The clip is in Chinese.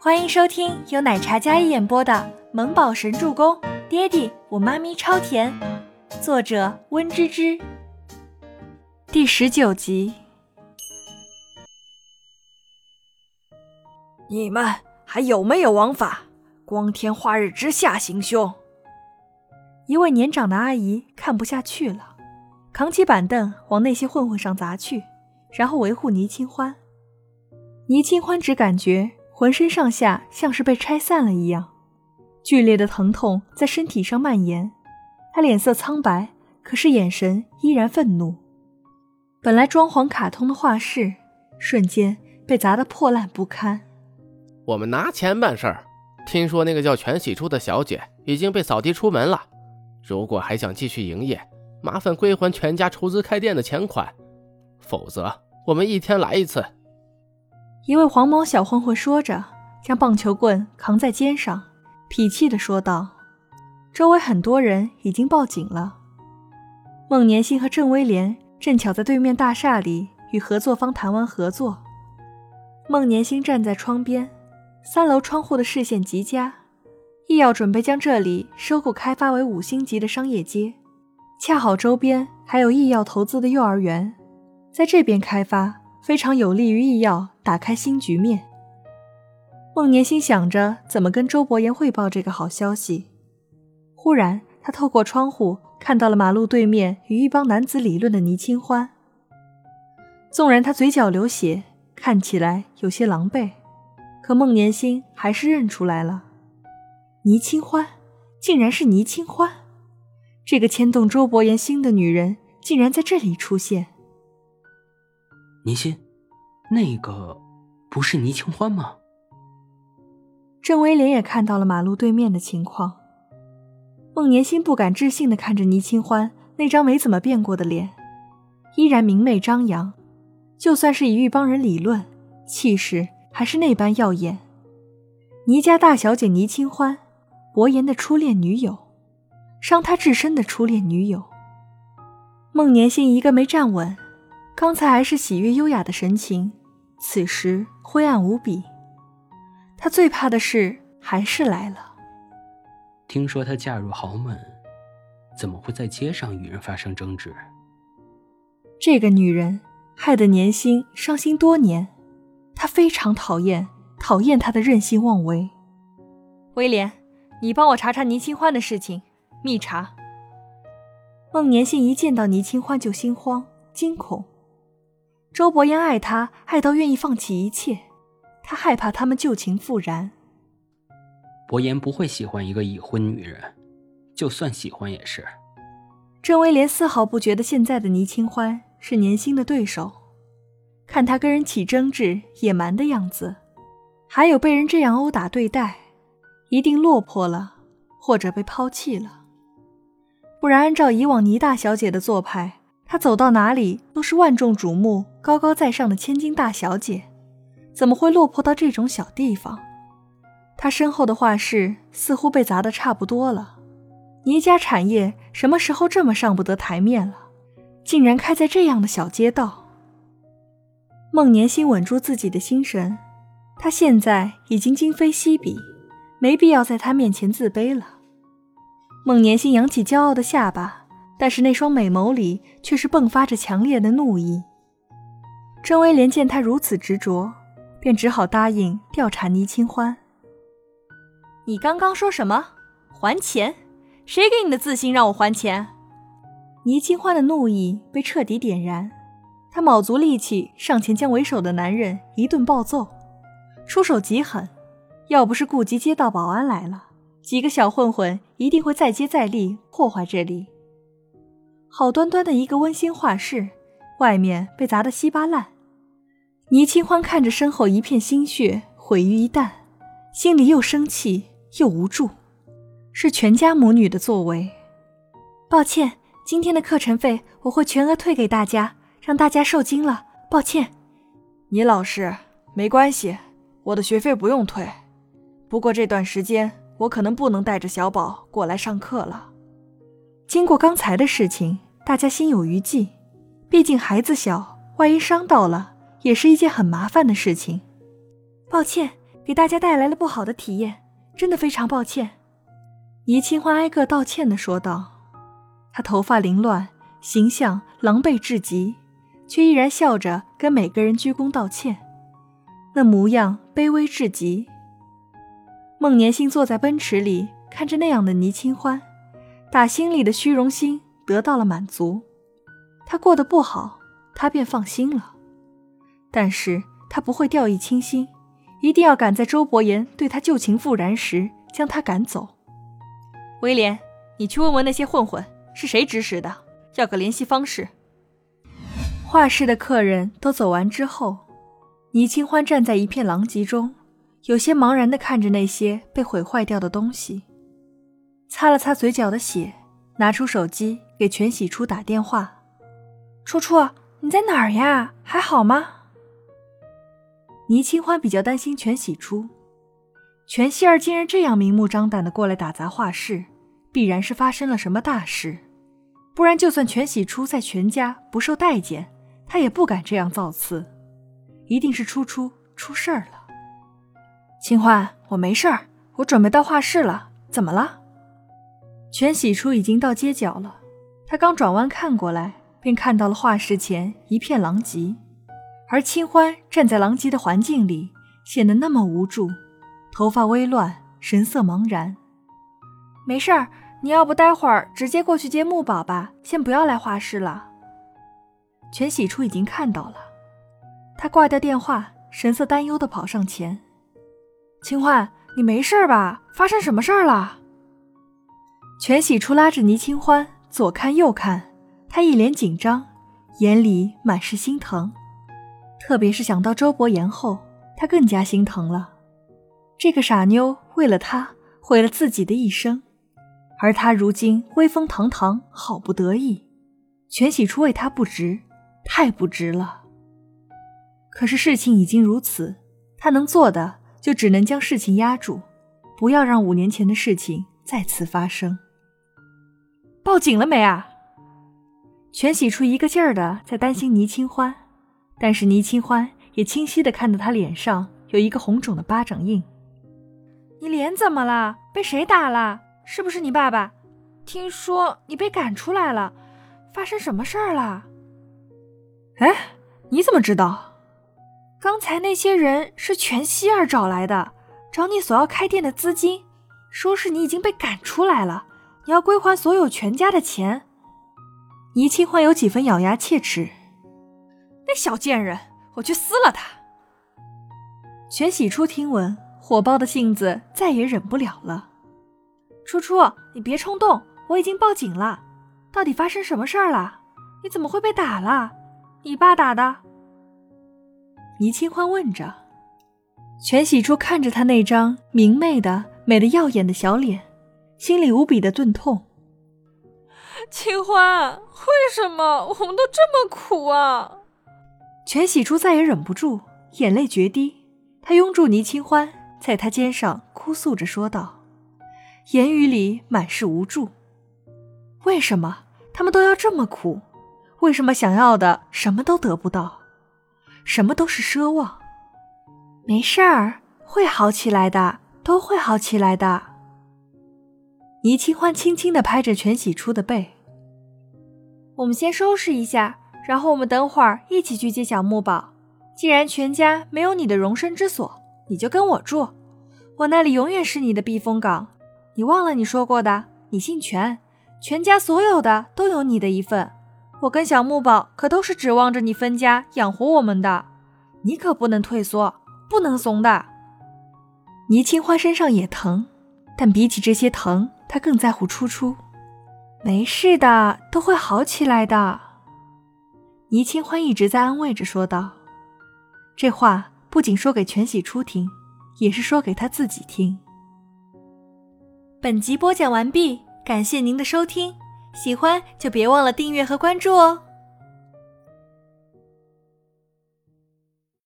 欢迎收听由奶茶嘉一演播的《萌宝神助攻》，爹地我妈咪超甜，作者温芝芝。第十九集。你们还有没有王法？光天化日之下行凶！一位年长的阿姨看不下去了，扛起板凳往那些混混上砸去，然后维护倪清欢。倪清欢只感觉浑身上下像是被拆散了一样，剧烈的疼痛在身体上蔓延。他脸色苍白，可是眼神依然愤怒。本来装潢卡通的画室，瞬间被砸得破烂不堪。我们拿钱办事儿，听说那个叫全喜初的小姐已经被扫地出门了。如果还想继续营业，麻烦归还全家出资开店的钱款，否则我们一天来一次。一位黄毛小混混说着，将棒球棍扛在肩上，痞气地说道：“周围很多人已经报警了。”孟年星和郑威廉正巧在对面大厦里与合作方谈完合作。孟年星站在窗边。三楼窗户的视线极佳，亦要准备将这里收购开发为五星级的商业街，恰好周边还有易药投资的幼儿园，在这边开发非常有利于易药打开新局面。孟年心想着怎么跟周伯言汇报这个好消息，忽然他透过窗户看到了马路对面与一帮男子理论的倪清欢，纵然他嘴角流血，看起来有些狼狈。可孟年星还是认出来了，倪清欢，竟然是倪清欢，这个牵动周伯言心的女人，竟然在这里出现。倪心，那个不是倪清欢吗？郑威廉也看到了马路对面的情况，孟年心不敢置信的看着倪清欢那张没怎么变过的脸，依然明媚张扬，就算是与一帮人理论，气势。还是那般耀眼。倪家大小姐倪清欢，伯言的初恋女友，伤他至深的初恋女友。孟年心一个没站稳，刚才还是喜悦优雅的神情，此时灰暗无比。他最怕的事还是来了。听说她嫁入豪门，怎么会在街上与人发生争执？这个女人害得年薪伤心多年。他非常讨厌，讨厌她的任性妄为。威廉，你帮我查查倪清欢的事情，密查。孟年信一见到倪清欢就心慌惊恐。周伯言爱他，爱到愿意放弃一切，他害怕他们旧情复燃。伯言不会喜欢一个已婚女人，就算喜欢也是。郑威廉丝毫不觉得现在的倪清欢是年轻的对手。看他跟人起争执、野蛮的样子，还有被人这样殴打对待，一定落魄了，或者被抛弃了。不然，按照以往倪大小姐的做派，她走到哪里都是万众瞩目、高高在上的千金大小姐，怎么会落魄到这种小地方？她身后的画室似乎被砸得差不多了。倪家产业什么时候这么上不得台面了？竟然开在这样的小街道！孟年心稳住自己的心神，他现在已经今非昔比，没必要在他面前自卑了。孟年心扬起骄傲的下巴，但是那双美眸里却是迸发着强烈的怒意。郑威廉见他如此执着，便只好答应调查倪清欢。你刚刚说什么？还钱？谁给你的自信让我还钱？倪清欢的怒意被彻底点燃。他卯足力气上前将为首的男人一顿暴揍，出手极狠。要不是顾及街道保安来了，几个小混混一定会再接再厉破坏这里。好端端的一个温馨画室，外面被砸得稀巴烂。倪清欢看着身后一片心血毁于一旦，心里又生气又无助。是全家母女的作为。抱歉，今天的课程费我会全额退给大家。让大家受惊了，抱歉，倪老师，没关系，我的学费不用退。不过这段时间我可能不能带着小宝过来上课了。经过刚才的事情，大家心有余悸。毕竟孩子小，万一伤到了，也是一件很麻烦的事情。抱歉，给大家带来了不好的体验，真的非常抱歉。”倪清欢挨个道歉的说道。她头发凌乱，形象狼狈至极，却依然笑着跟每个人鞠躬道歉，那模样卑微至极。孟年星坐在奔驰里，看着那样的倪清欢，打心里的虚荣心得到了满足。他过得不好，他便放心了。但是他不会掉以轻心，一定要赶在周伯言对他旧情复燃时将他赶走。威廉，你去问问那些混混是谁指使的，要个联系方式。画室的客人都走完之后，倪清欢站在一片狼藉中。有些茫然地看着那些被毁坏掉的东西，擦了擦嘴角的血，拿出手机给全喜初打电话：“初初，你在哪儿呀？还好吗？”倪清欢比较担心全喜初，全希儿竟然这样明目张胆地过来打砸画室，必然是发生了什么大事，不然就算全喜初在全家不受待见，他也不敢这样造次，一定是初初出事儿了。清欢，我没事儿，我准备到画室了。怎么了？全喜初已经到街角了，他刚转弯看过来，便看到了画室前一片狼藉，而清欢站在狼藉的环境里，显得那么无助，头发微乱，神色茫然。没事儿，你要不待会儿直接过去接木宝吧，先不要来画室了。全喜初已经看到了，他挂掉电话，神色担忧地跑上前。清欢，你没事吧？发生什么事儿了？全喜初拉着倪清欢左看右看，他一脸紧张，眼里满是心疼。特别是想到周伯言后，他更加心疼了。这个傻妞为了他毁了自己的一生，而他如今威风堂堂，好不得意。全喜初为他不值，太不值了。可是事情已经如此，他能做的。就只能将事情压住，不要让五年前的事情再次发生。报警了没啊？全喜初一个劲儿的在担心倪清欢，但是倪清欢也清晰的看到他脸上有一个红肿的巴掌印。你脸怎么了？被谁打了？是不是你爸爸？听说你被赶出来了，发生什么事儿了？哎，你怎么知道？刚才那些人是全希儿找来的，找你索要开店的资金，说是你已经被赶出来了，你要归还所有全家的钱。倪清欢有几分咬牙切齿，那小贱人，我去撕了他！全喜初听闻，火爆的性子再也忍不了了。初初，你别冲动，我已经报警了。到底发生什么事儿了？你怎么会被打了？你爸打的？倪清欢问着，全喜初看着他那张明媚的、美得耀眼的小脸，心里无比的钝痛。清欢，为什么我们都这么苦啊？全喜初再也忍不住，眼泪决堤，他拥住倪清欢，在他肩上哭诉着说道，言语里满是无助。为什么他们都要这么苦？为什么想要的什么都得不到？什么都是奢望，没事儿，会好起来的，都会好起来的。倪清欢轻轻地拍着全喜初的背。我们先收拾一下，然后我们等会儿一起去接小木宝。既然全家没有你的容身之所，你就跟我住，我那里永远是你的避风港。你忘了你说过的，你姓全，全家所有的都有你的一份。我跟小木宝可都是指望着你分家养活我们的，你可不能退缩，不能怂的。倪清欢身上也疼，但比起这些疼，他更在乎初初。没事的，都会好起来的。倪清欢一直在安慰着说道，这话不仅说给全喜初听，也是说给他自己听。本集播讲完毕，感谢您的收听。喜欢就别忘了订阅和关注哦。